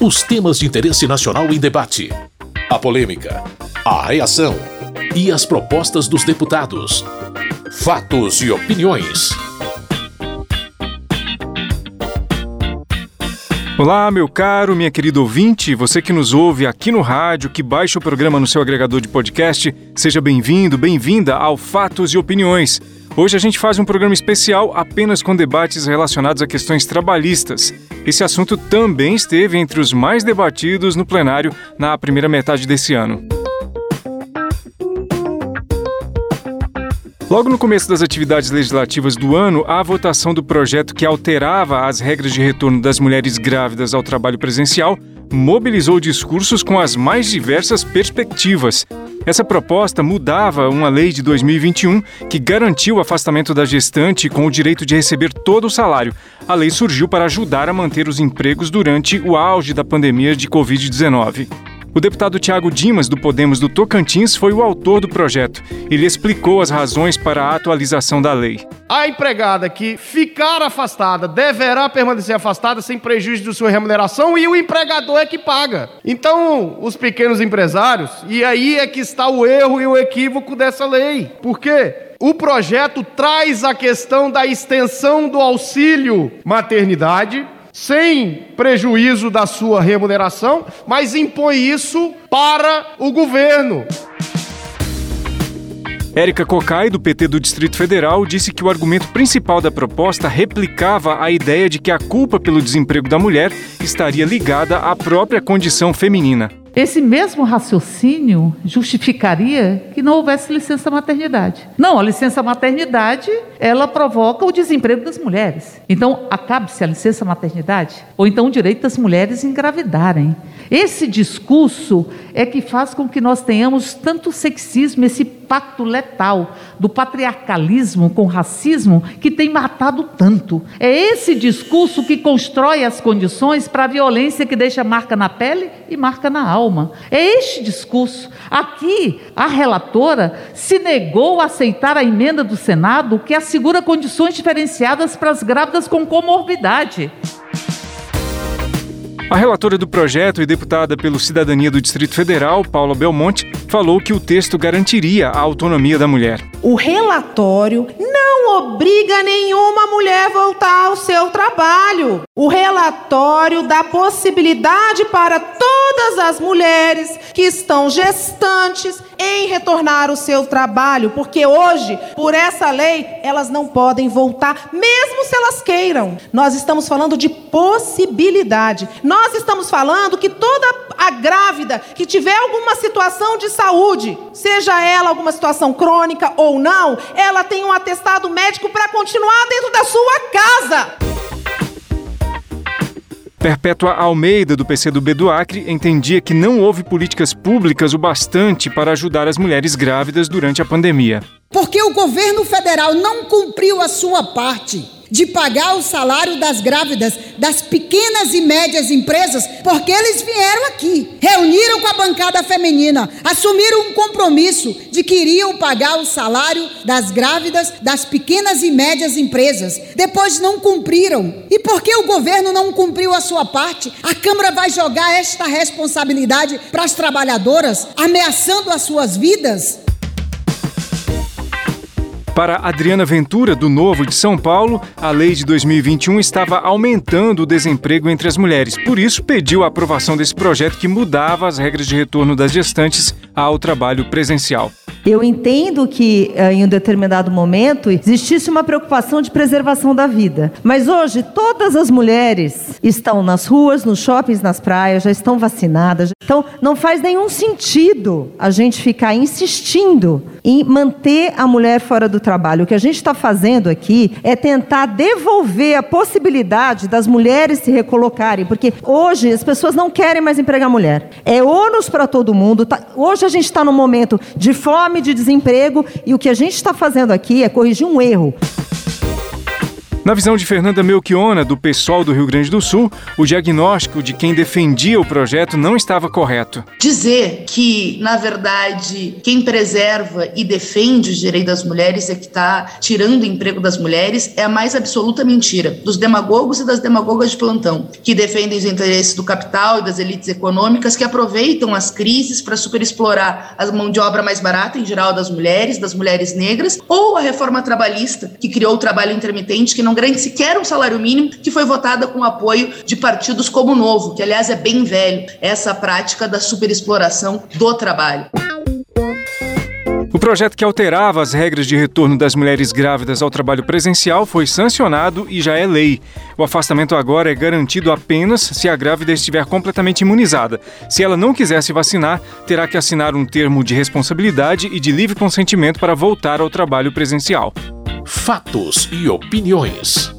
Os temas de interesse nacional em debate. A polêmica. A reação. E as propostas dos deputados. Fatos e opiniões. Olá, meu caro, minha querida ouvinte, você que nos ouve aqui no rádio, que baixa o programa no seu agregador de podcast, seja bem-vindo, bem-vinda ao Fatos e Opiniões. Hoje a gente faz um programa especial apenas com debates relacionados a questões trabalhistas. Esse assunto também esteve entre os mais debatidos no plenário na primeira metade desse ano. Logo no começo das atividades legislativas do ano, a votação do projeto que alterava as regras de retorno das mulheres grávidas ao trabalho presencial mobilizou discursos com as mais diversas perspectivas. Essa proposta mudava uma lei de 2021 que garantiu o afastamento da gestante com o direito de receber todo o salário. A lei surgiu para ajudar a manter os empregos durante o auge da pandemia de Covid-19. O deputado Tiago Dimas, do Podemos do Tocantins, foi o autor do projeto. Ele explicou as razões para a atualização da lei. A empregada que ficar afastada deverá permanecer afastada sem prejuízo de sua remuneração e o empregador é que paga. Então, os pequenos empresários, e aí é que está o erro e o equívoco dessa lei. Por quê? O projeto traz a questão da extensão do auxílio maternidade sem prejuízo da sua remuneração, mas impõe isso para o governo. Érica Cocai, do PT do Distrito Federal, disse que o argumento principal da proposta replicava a ideia de que a culpa pelo desemprego da mulher estaria ligada à própria condição feminina. Esse mesmo raciocínio justificaria que não houvesse licença maternidade. Não, a licença maternidade, ela provoca o desemprego das mulheres. Então, acabe-se a licença maternidade ou então o direito das mulheres engravidarem. Esse discurso é que faz com que nós tenhamos tanto sexismo, esse pacto letal do patriarcalismo com racismo que tem matado tanto. É esse discurso que constrói as condições para a violência que deixa marca na pele e marca na alma. É este discurso. Aqui, a relatora se negou a aceitar a emenda do Senado que assegura condições diferenciadas para as grávidas com comorbidade. A relatora do projeto e deputada pelo Cidadania do Distrito Federal, Paula Belmonte, falou que o texto garantiria a autonomia da mulher. O relatório não obriga nenhuma mulher a voltar ao seu trabalho. O relatório dá possibilidade para todas as mulheres que estão gestantes em retornar ao seu trabalho, porque hoje, por essa lei, elas não podem voltar, mesmo se elas queiram. Nós estamos falando de possibilidade. Nós estamos falando que toda a grávida que tiver alguma situação de saúde, seja ela alguma situação crônica ou não, ela tem um atestado médico para continuar dentro da sua casa. Perpétua Almeida, do PCdoB do Acre, entendia que não houve políticas públicas o bastante para ajudar as mulheres grávidas durante a pandemia. Porque o governo federal não cumpriu a sua parte de pagar o salário das grávidas das pequenas e médias empresas, porque eles vieram aqui, reuniram com a bancada feminina, assumiram um compromisso de que iriam pagar o salário das grávidas das pequenas e médias empresas. Depois não cumpriram. E porque o governo não cumpriu a sua parte, a Câmara vai jogar esta responsabilidade para as trabalhadoras, ameaçando as suas vidas? Para Adriana Ventura, do Novo de São Paulo, a lei de 2021 estava aumentando o desemprego entre as mulheres. Por isso, pediu a aprovação desse projeto que mudava as regras de retorno das gestantes ao trabalho presencial. Eu entendo que eh, em um determinado momento existisse uma preocupação de preservação da vida. Mas hoje todas as mulheres estão nas ruas, nos shoppings, nas praias, já estão vacinadas. Então não faz nenhum sentido a gente ficar insistindo em manter a mulher fora do trabalho. O que a gente está fazendo aqui é tentar devolver a possibilidade das mulheres se recolocarem, porque hoje as pessoas não querem mais empregar mulher. É ônus para todo mundo. Tá, hoje a gente está num momento de fome, de desemprego, e o que a gente está fazendo aqui é corrigir um erro. Na visão de Fernanda Melchiona, do PSOL do Rio Grande do Sul, o diagnóstico de quem defendia o projeto não estava correto. Dizer que, na verdade, quem preserva e defende os direitos das mulheres é que está tirando o emprego das mulheres é a mais absoluta mentira dos demagogos e das demagogas de plantão, que defendem os interesses do capital e das elites econômicas que aproveitam as crises para superexplorar a mão de obra mais barata, em geral das mulheres, das mulheres negras, ou a reforma trabalhista, que criou o trabalho intermitente, que não garante sequer um salário mínimo, que foi votada com apoio de partidos como o Novo, que aliás é bem velho, essa prática da superexploração do trabalho. O projeto que alterava as regras de retorno das mulheres grávidas ao trabalho presencial foi sancionado e já é lei. O afastamento agora é garantido apenas se a grávida estiver completamente imunizada. Se ela não quiser se vacinar, terá que assinar um termo de responsabilidade e de livre consentimento para voltar ao trabalho presencial. Fatos e opiniões.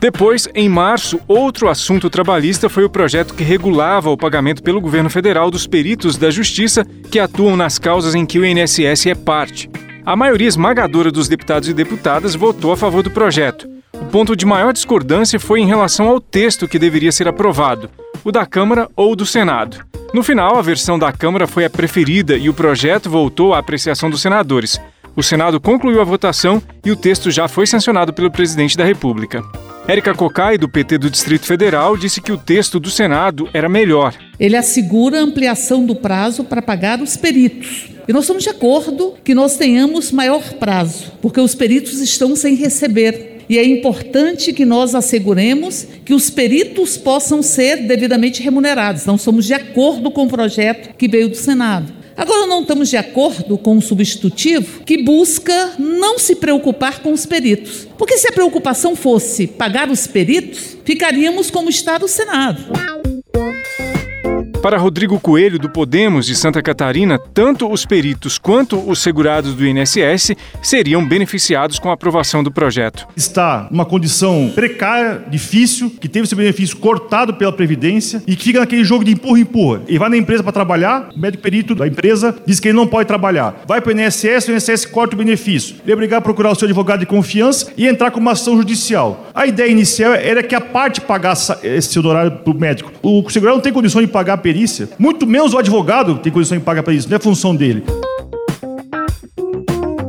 Depois, em março, outro assunto trabalhista foi o projeto que regulava o pagamento pelo governo federal dos peritos da Justiça que atuam nas causas em que o INSS é parte. A maioria esmagadora dos deputados e deputadas votou a favor do projeto. O ponto de maior discordância foi em relação ao texto que deveria ser aprovado, o da Câmara ou do Senado. No final, a versão da Câmara foi a preferida e o projeto voltou à apreciação dos senadores. O Senado concluiu a votação e o texto já foi sancionado pelo presidente da República. Érica Cocai, do PT do Distrito Federal, disse que o texto do Senado era melhor. Ele assegura a ampliação do prazo para pagar os peritos. E nós estamos de acordo que nós tenhamos maior prazo, porque os peritos estão sem receber. E é importante que nós asseguremos que os peritos possam ser devidamente remunerados. Não somos de acordo com o projeto que veio do Senado. Agora, não estamos de acordo com o substitutivo que busca não se preocupar com os peritos. Porque se a preocupação fosse pagar os peritos, ficaríamos como está o Senado. Para Rodrigo Coelho, do Podemos de Santa Catarina, tanto os peritos quanto os segurados do INSS seriam beneficiados com a aprovação do projeto. Está numa condição precária, difícil, que teve seu benefício cortado pela Previdência e que fica naquele jogo de empurra-empurra. Ele vai na empresa para trabalhar, o médico perito da empresa diz que ele não pode trabalhar. Vai para o INSS, o INSS corta o benefício. Ele é obrigado a procurar o seu advogado de confiança e entrar com uma ação judicial. A ideia inicial era que a parte pagasse esse honorário para o médico. O segurado não tem condição de pagar a perícia, muito menos o advogado tem condição de pagar para isso, não é função dele.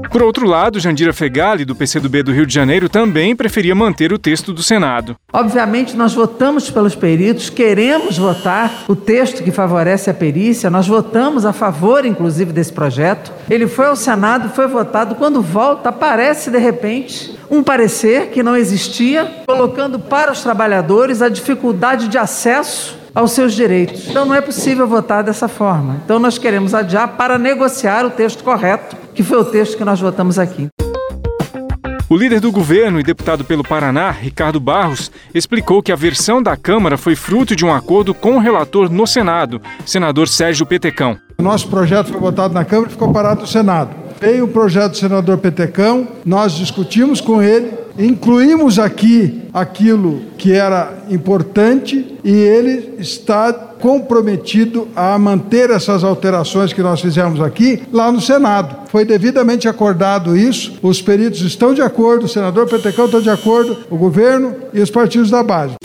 Por outro lado, Jandira Fegali, do PCdoB do Rio de Janeiro, também preferia manter o texto do Senado. Obviamente, nós votamos pelos peritos, queremos votar o texto que favorece a perícia, nós votamos a favor, inclusive, desse projeto. Ele foi ao Senado, foi votado. Quando volta, aparece de repente um parecer que não existia, colocando para os trabalhadores a dificuldade de acesso aos seus direitos. Então não é possível votar dessa forma. Então nós queremos adiar para negociar o texto correto, que foi o texto que nós votamos aqui. O líder do governo e deputado pelo Paraná, Ricardo Barros, explicou que a versão da Câmara foi fruto de um acordo com o relator no Senado, senador Sérgio Petecão. O nosso projeto foi votado na Câmara e ficou parado no Senado. Veio o projeto do senador Petecão, nós discutimos com ele, incluímos aqui aquilo que era importante e ele está comprometido a manter essas alterações que nós fizemos aqui lá no Senado. Foi devidamente acordado isso, os peritos estão de acordo, o senador Petecão está de acordo, o governo e os partidos da base.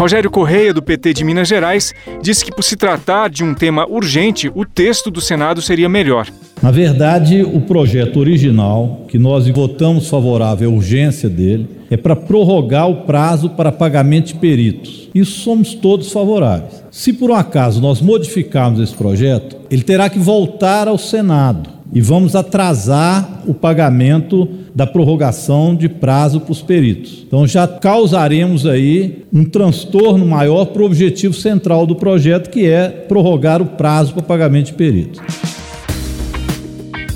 Rogério Correia, do PT de Minas Gerais, disse que, por se tratar de um tema urgente, o texto do Senado seria melhor. Na verdade, o projeto original, que nós votamos favorável à urgência dele, é para prorrogar o prazo para pagamento de peritos. Isso somos todos favoráveis. Se por um acaso nós modificarmos esse projeto, ele terá que voltar ao Senado e vamos atrasar o pagamento da prorrogação de prazo para os peritos. Então já causaremos aí um transtorno maior para o objetivo central do projeto, que é prorrogar o prazo para pagamento de peritos.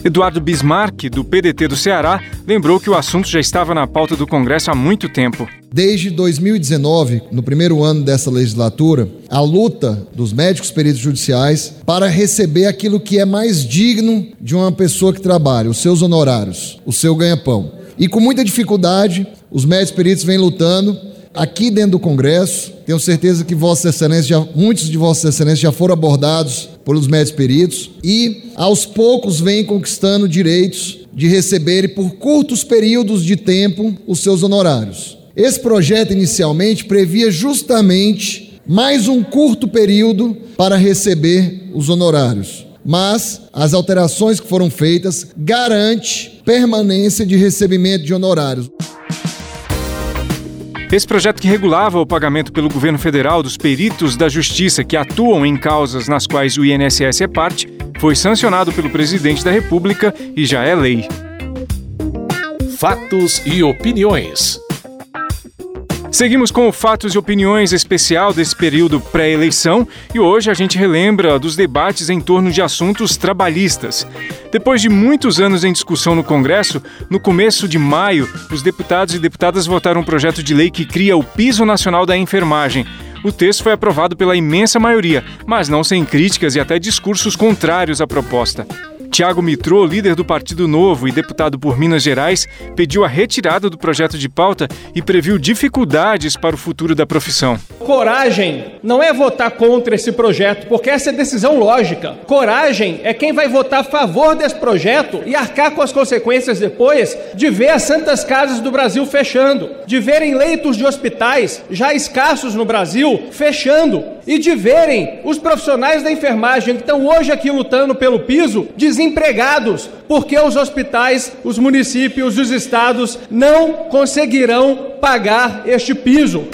Eduardo Bismarck, do PDT do Ceará, lembrou que o assunto já estava na pauta do Congresso há muito tempo. Desde 2019, no primeiro ano dessa legislatura, a luta dos médicos peritos judiciais para receber aquilo que é mais digno de uma pessoa que trabalha, os seus honorários, o seu ganha-pão. E com muita dificuldade, os médicos peritos vêm lutando aqui dentro do Congresso. Tenho certeza que Vossa Excelência, já, muitos de Vossas Excelências já foram abordados pelos médicos peritos e aos poucos vêm conquistando direitos de receberem por curtos períodos de tempo os seus honorários. Esse projeto inicialmente previa justamente mais um curto período para receber os honorários. Mas as alterações que foram feitas garante permanência de recebimento de honorários. Esse projeto que regulava o pagamento pelo governo federal dos peritos da justiça que atuam em causas nas quais o INSS é parte foi sancionado pelo presidente da República e já é lei. Fatos e opiniões. Seguimos com o Fatos e Opiniões especial desse período pré-eleição e hoje a gente relembra dos debates em torno de assuntos trabalhistas. Depois de muitos anos em discussão no Congresso, no começo de maio, os deputados e deputadas votaram um projeto de lei que cria o Piso Nacional da Enfermagem. O texto foi aprovado pela imensa maioria, mas não sem críticas e até discursos contrários à proposta. Tiago Mitrô, líder do Partido Novo e deputado por Minas Gerais, pediu a retirada do projeto de pauta e previu dificuldades para o futuro da profissão. Coragem não é votar contra esse projeto, porque essa é decisão lógica. Coragem é quem vai votar a favor desse projeto e arcar com as consequências depois de ver as santas casas do Brasil fechando, de verem leitos de hospitais já escassos no Brasil fechando e de verem os profissionais da enfermagem que estão hoje aqui lutando pelo piso desempregados, porque os hospitais, os municípios, os estados não conseguirão pagar este piso.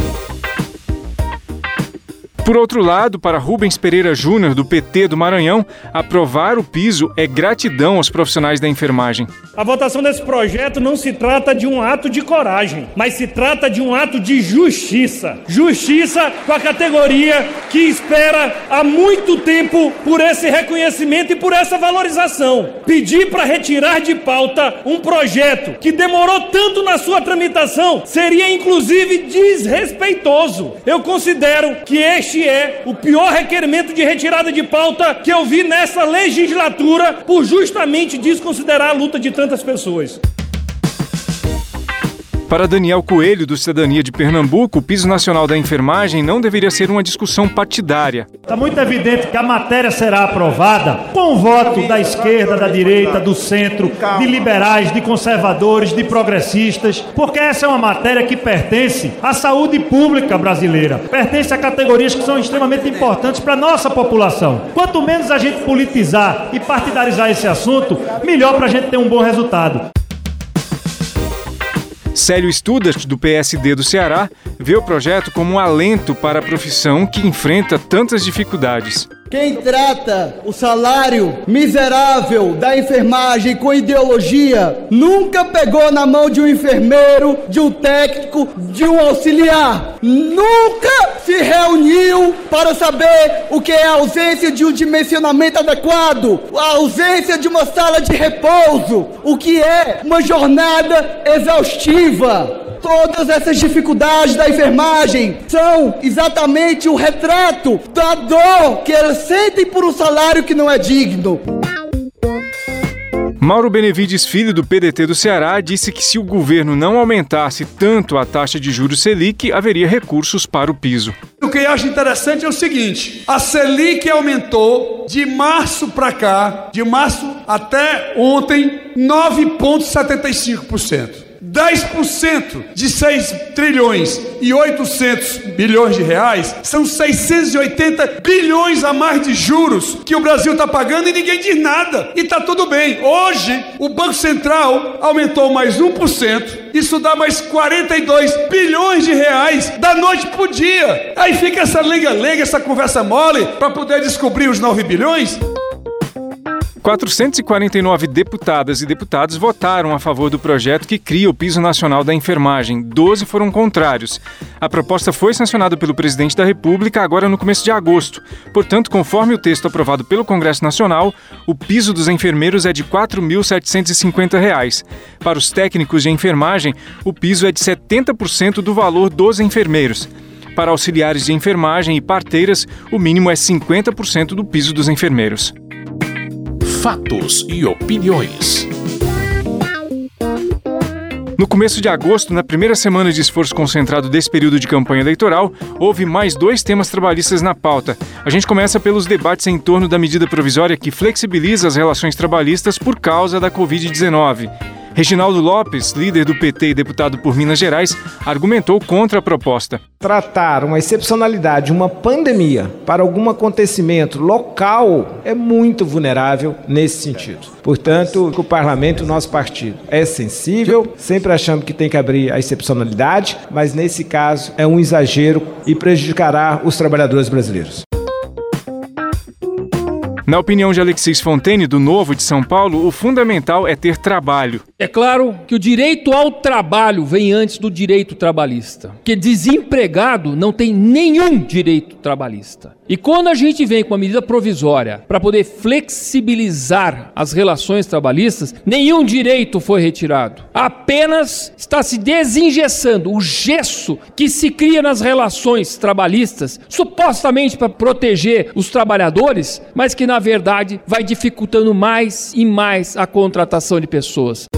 Por outro lado, para Rubens Pereira Júnior, do PT do Maranhão, aprovar o piso é gratidão aos profissionais da enfermagem. A votação desse projeto não se trata de um ato de coragem, mas se trata de um ato de justiça. Justiça com a categoria que espera há muito tempo por esse reconhecimento e por essa valorização. Pedir para retirar de pauta um projeto que demorou tanto na sua tramitação seria inclusive desrespeitoso. Eu considero que este este é o pior requerimento de retirada de pauta que eu vi nessa legislatura por justamente desconsiderar a luta de tantas pessoas. Para Daniel Coelho, do Cidadania de Pernambuco, o piso nacional da enfermagem não deveria ser uma discussão partidária. Está muito evidente que a matéria será aprovada com o voto da esquerda, da direita, do centro, de liberais, de conservadores, de progressistas, porque essa é uma matéria que pertence à saúde pública brasileira, pertence a categorias que são extremamente importantes para a nossa população. Quanto menos a gente politizar e partidarizar esse assunto, melhor para a gente ter um bom resultado. Célio Studas, do PSD do Ceará, vê o projeto como um alento para a profissão que enfrenta tantas dificuldades. Quem trata o salário miserável da enfermagem com ideologia nunca pegou na mão de um enfermeiro, de um técnico, de um auxiliar. Nunca se reuniu para saber o que é a ausência de um dimensionamento adequado, a ausência de uma sala de repouso, o que é uma jornada exaustiva. Todas essas dificuldades da enfermagem são exatamente o retrato da dor que elas sentem por um salário que não é digno. Mauro Benevides Filho, do PDT do Ceará, disse que se o governo não aumentasse tanto a taxa de juros Selic, haveria recursos para o piso. O que eu acho interessante é o seguinte: a Selic aumentou de março para cá, de março até ontem, 9,75%. 10% de 6 trilhões e 800 bilhões de reais são 680 bilhões a mais de juros que o Brasil está pagando e ninguém diz nada. E está tudo bem. Hoje, o Banco Central aumentou mais 1%. Isso dá mais 42 bilhões de reais da noite para o dia. Aí fica essa lenga-lenga, essa conversa mole para poder descobrir os 9 bilhões. 449 deputadas e deputados votaram a favor do projeto que cria o Piso Nacional da Enfermagem. 12 foram contrários. A proposta foi sancionada pelo presidente da República agora no começo de agosto. Portanto, conforme o texto aprovado pelo Congresso Nacional, o piso dos enfermeiros é de R$ 4.750. Para os técnicos de enfermagem, o piso é de 70% do valor dos enfermeiros. Para auxiliares de enfermagem e parteiras, o mínimo é 50% do piso dos enfermeiros fatos e opiniões. No começo de agosto, na primeira semana de esforço concentrado desse período de campanha eleitoral, houve mais dois temas trabalhistas na pauta. A gente começa pelos debates em torno da medida provisória que flexibiliza as relações trabalhistas por causa da Covid-19. Reginaldo Lopes, líder do PT e deputado por Minas Gerais, argumentou contra a proposta. Tratar uma excepcionalidade, uma pandemia, para algum acontecimento local é muito vulnerável nesse sentido. Portanto, o parlamento, o nosso partido, é sensível, sempre achando que tem que abrir a excepcionalidade, mas nesse caso é um exagero e prejudicará os trabalhadores brasileiros. Na opinião de Alexis Fontaine, do Novo de São Paulo, o fundamental é ter trabalho. É claro que o direito ao trabalho vem antes do direito trabalhista. Porque desempregado não tem nenhum direito trabalhista. E quando a gente vem com uma medida provisória para poder flexibilizar as relações trabalhistas, nenhum direito foi retirado. Apenas está se desengessando o gesso que se cria nas relações trabalhistas, supostamente para proteger os trabalhadores, mas que na verdade vai dificultando mais e mais a contratação de pessoas.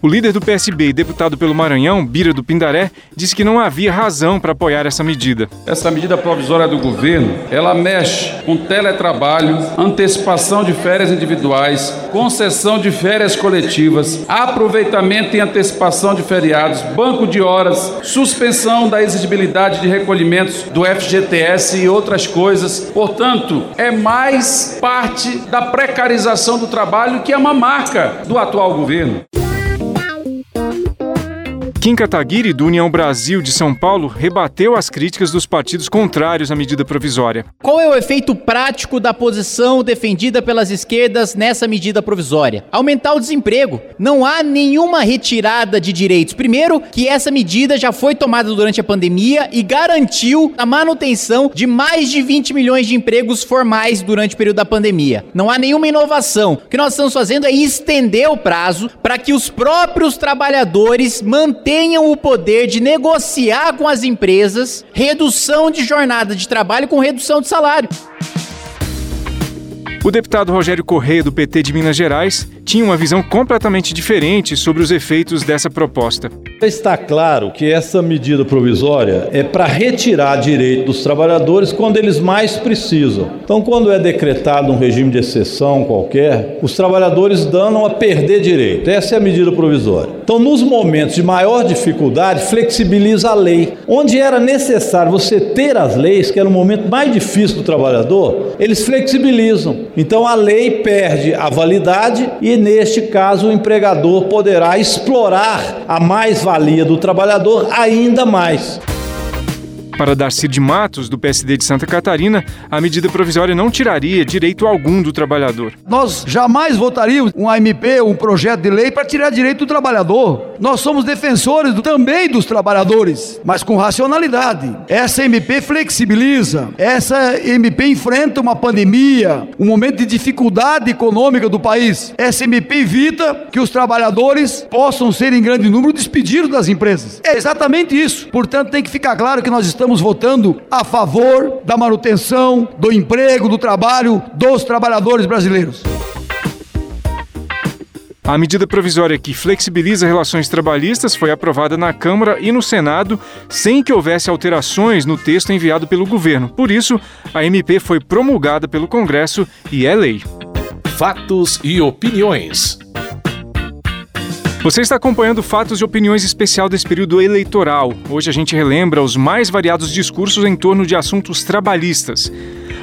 O líder do PSB e deputado pelo Maranhão, Bira do Pindaré, disse que não havia razão para apoiar essa medida. Essa medida provisória do governo, ela mexe com teletrabalho, antecipação de férias individuais, concessão de férias coletivas, aproveitamento e antecipação de feriados, banco de horas, suspensão da exigibilidade de recolhimentos do FGTS e outras coisas. Portanto, é mais parte da precarização do trabalho que é uma marca do atual governo. Kim Kataguiri, do União Brasil de São Paulo, rebateu as críticas dos partidos contrários à medida provisória. Qual é o efeito prático da posição defendida pelas esquerdas nessa medida provisória? Aumentar o desemprego. Não há nenhuma retirada de direitos. Primeiro, que essa medida já foi tomada durante a pandemia e garantiu a manutenção de mais de 20 milhões de empregos formais durante o período da pandemia. Não há nenhuma inovação. O que nós estamos fazendo é estender o prazo para que os próprios trabalhadores mantenham tenham o poder de negociar com as empresas redução de jornada de trabalho com redução de salário. O deputado Rogério Correia, do PT de Minas Gerais, tinha uma visão completamente diferente sobre os efeitos dessa proposta. Está claro que essa medida provisória é para retirar direito dos trabalhadores quando eles mais precisam. Então, quando é decretado um regime de exceção qualquer, os trabalhadores danam a perder direito. Essa é a medida provisória. Então, nos momentos de maior dificuldade, flexibiliza a lei. Onde era necessário você ter as leis, que era o momento mais difícil do trabalhador, eles flexibilizam. Então, a lei perde a validade e, neste caso, o empregador poderá explorar a mais-valia do trabalhador ainda mais. Para Darcy de Matos, do PSD de Santa Catarina, a medida provisória não tiraria direito algum do trabalhador. Nós jamais votaríamos um AMP, um projeto de lei, para tirar direito do trabalhador. Nós somos defensores também dos trabalhadores, mas com racionalidade. Essa MP flexibiliza, essa MP enfrenta uma pandemia, um momento de dificuldade econômica do país. Essa MP evita que os trabalhadores possam ser em grande número despedidos das empresas. É exatamente isso. Portanto, tem que ficar claro que nós estamos estamos votando a favor da manutenção do emprego, do trabalho dos trabalhadores brasileiros. A medida provisória que flexibiliza relações trabalhistas foi aprovada na Câmara e no Senado sem que houvesse alterações no texto enviado pelo governo. Por isso, a MP foi promulgada pelo Congresso e é lei. Fatos e opiniões. Você está acompanhando fatos e opiniões especial desse período eleitoral. Hoje a gente relembra os mais variados discursos em torno de assuntos trabalhistas.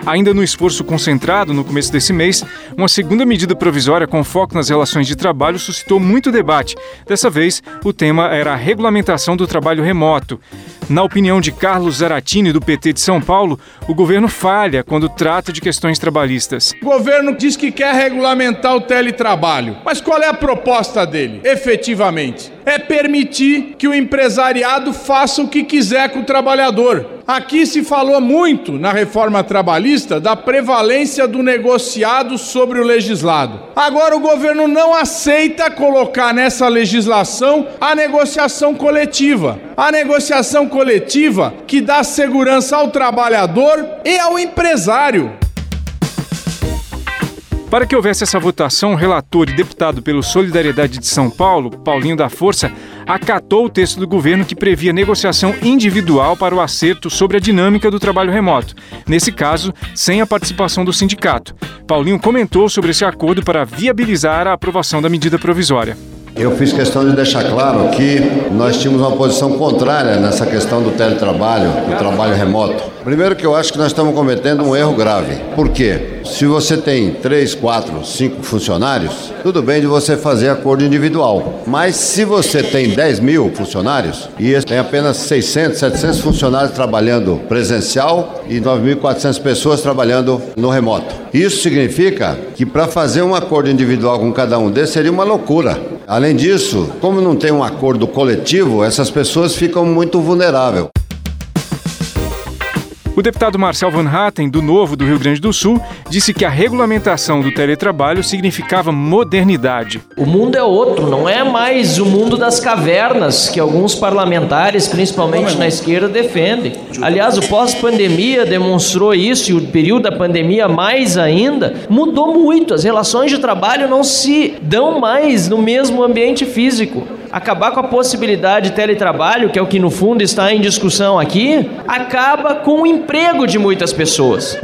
Ainda no esforço concentrado no começo desse mês, uma segunda medida provisória com foco nas relações de trabalho suscitou muito debate. Dessa vez, o tema era a regulamentação do trabalho remoto. Na opinião de Carlos Zaratini, do PT de São Paulo, o governo falha quando trata de questões trabalhistas. O governo diz que quer regulamentar o teletrabalho. Mas qual é a proposta dele, efetivamente? É permitir que o empresariado faça o que quiser com o trabalhador. Aqui se falou muito na reforma trabalhista da prevalência do negociado sobre o legislado. Agora o governo não aceita colocar nessa legislação a negociação coletiva. A negociação coletiva que dá segurança ao trabalhador e ao empresário. Para que houvesse essa votação, o relator e deputado pelo Solidariedade de São Paulo, Paulinho da Força, acatou o texto do governo que previa negociação individual para o acerto sobre a dinâmica do trabalho remoto, nesse caso, sem a participação do sindicato. Paulinho comentou sobre esse acordo para viabilizar a aprovação da medida provisória. Eu fiz questão de deixar claro que nós tínhamos uma posição contrária nessa questão do teletrabalho, do trabalho remoto. Primeiro que eu acho que nós estamos cometendo um erro grave. Por quê? Se você tem três, quatro, cinco funcionários, tudo bem de você fazer acordo individual. Mas se você tem 10 mil funcionários e tem apenas 600, 700 funcionários trabalhando presencial e 9.400 pessoas trabalhando no remoto. Isso significa que para fazer um acordo individual com cada um desses seria uma loucura. Além disso, como não tem um acordo coletivo, essas pessoas ficam muito vulneráveis. O deputado Marcel Van Hatten, do Novo do Rio Grande do Sul, disse que a regulamentação do teletrabalho significava modernidade. O mundo é outro, não é mais o mundo das cavernas que alguns parlamentares, principalmente na esquerda, defendem. Aliás, o pós-pandemia demonstrou isso e o período da pandemia mais ainda mudou muito. As relações de trabalho não se dão mais no mesmo ambiente físico acabar com a possibilidade de teletrabalho, que é o que no fundo está em discussão aqui, acaba com o emprego de muitas pessoas.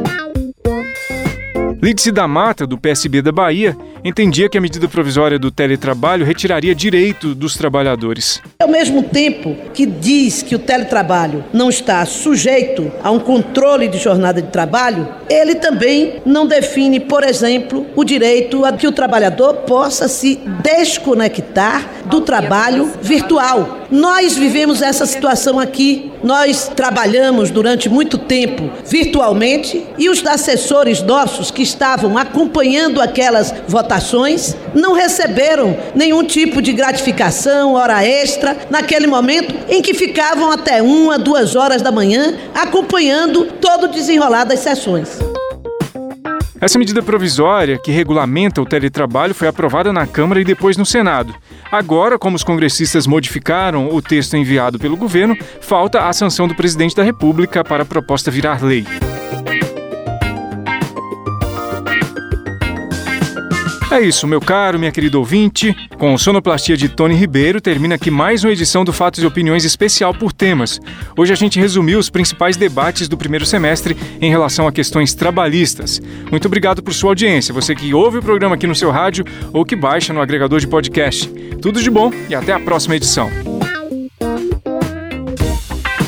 Lídice da Mata, do PSB da Bahia, entendia que a medida provisória do teletrabalho retiraria direito dos trabalhadores. Ao mesmo tempo que diz que o teletrabalho não está sujeito a um controle de jornada de trabalho, ele também não define, por exemplo, o direito a que o trabalhador possa se desconectar do trabalho virtual. Nós vivemos essa situação aqui. Nós trabalhamos durante muito tempo virtualmente e os assessores nossos que estavam acompanhando aquelas votações não receberam nenhum tipo de gratificação, hora extra, naquele momento em que ficavam até uma, duas horas da manhã acompanhando todo o desenrolar das sessões. Essa medida provisória, que regulamenta o teletrabalho, foi aprovada na Câmara e depois no Senado. Agora, como os congressistas modificaram o texto enviado pelo governo, falta a sanção do presidente da República para a proposta virar lei. É isso, meu caro, minha querida ouvinte. Com sonoplastia de Tony Ribeiro, termina aqui mais uma edição do Fatos e Opiniões especial por temas. Hoje a gente resumiu os principais debates do primeiro semestre em relação a questões trabalhistas. Muito obrigado por sua audiência, você que ouve o programa aqui no seu rádio ou que baixa no agregador de podcast. Tudo de bom e até a próxima edição.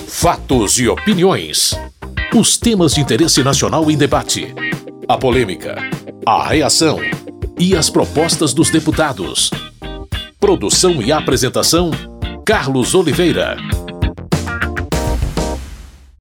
Fatos e opiniões. Os temas de interesse nacional em debate. A polêmica. A reação e as propostas dos deputados. Produção e apresentação: Carlos Oliveira.